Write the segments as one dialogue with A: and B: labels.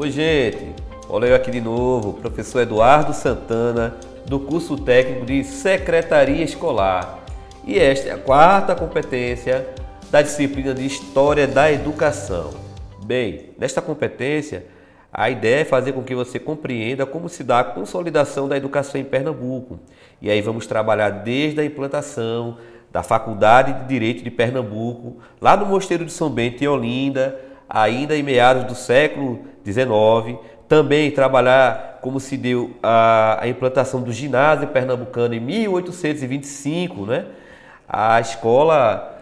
A: Oi, gente. Olha eu aqui de novo, professor Eduardo Santana, do curso técnico de Secretaria Escolar. E esta é a quarta competência da disciplina de História da Educação. Bem, nesta competência, a ideia é fazer com que você compreenda como se dá a consolidação da educação em Pernambuco. E aí vamos trabalhar desde a implantação da Faculdade de Direito de Pernambuco, lá no Mosteiro de São Bento, em Olinda, ainda em meados do século Também trabalhar como se deu a, a implantação do ginásio pernambucano em 1825, né? A escola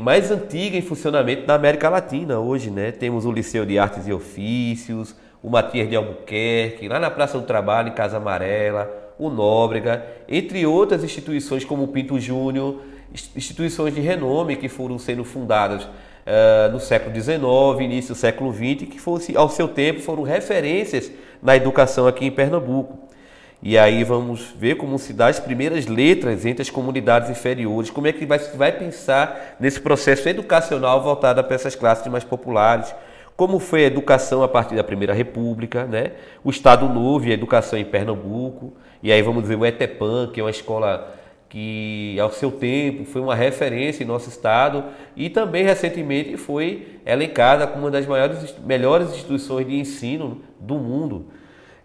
A: mais antiga em funcionamento na América Latina hoje, né? Temos o Liceu de Artes e Ofícios, o Matias de Albuquerque, lá na Praça do Trabalho, em Casa Amarela, o Nóbrega, entre outras instituições como o Pinto Júnior, instituições de renome que foram sendo fundadas uh, no século XIX, início do século XX, que fosse, ao seu tempo foram referências na educação aqui em Pernambuco. E aí vamos ver como se dá as primeiras letras entre as comunidades inferiores, como é que vai, vai pensar nesse processo educacional voltado para essas classes mais populares, como foi a educação a partir da Primeira República, né? o Estado Novo e a educação em Pernambuco, e aí vamos ver o ETEPAN, que é uma escola que ao seu tempo foi uma referência em nosso estado e também recentemente foi elencada como uma das maiores, melhores instituições de ensino do mundo.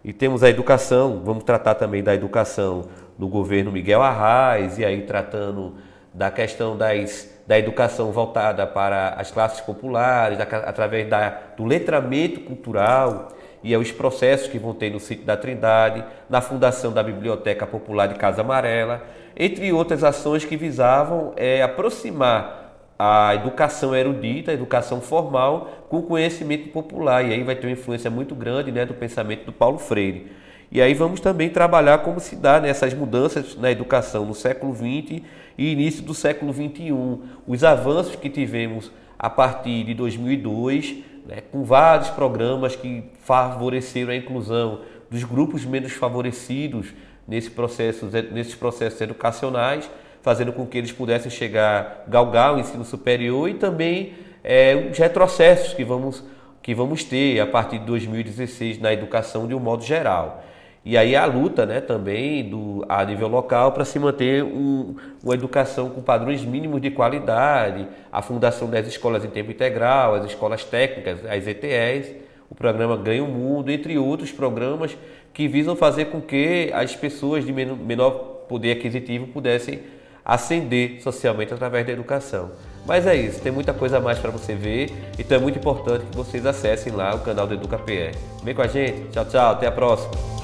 A: E temos a educação, vamos tratar também da educação do governo Miguel Arraes, e aí tratando da questão das, da educação voltada para as classes populares, através da, do letramento cultural e os processos que vão ter no sítio da Trindade, na fundação da Biblioteca Popular de Casa Amarela, entre outras ações que visavam é, aproximar a educação erudita, a educação formal, com o conhecimento popular. E aí vai ter uma influência muito grande né, do pensamento do Paulo Freire. E aí vamos também trabalhar como se dá nessas né, mudanças na educação no século XX e início do século XXI. Os avanços que tivemos a partir de 2002, né, com vários programas que favoreceram a inclusão dos grupos menos favorecidos nesse processo, nesses processos educacionais fazendo com que eles pudessem chegar, galgar o ensino superior e também é, os retrocessos que vamos, que vamos ter a partir de 2016 na educação de um modo geral. E aí a luta né, também do, a nível local para se manter um, uma educação com padrões mínimos de qualidade, a fundação das escolas em tempo integral, as escolas técnicas, as ETEs, o programa Ganha o Mundo, entre outros programas que visam fazer com que as pessoas de menor poder aquisitivo pudessem ascender socialmente através da educação. Mas é isso, tem muita coisa a mais para você ver, então é muito importante que vocês acessem lá o canal do EducaPR. Vem com a gente, tchau, tchau, até a próxima.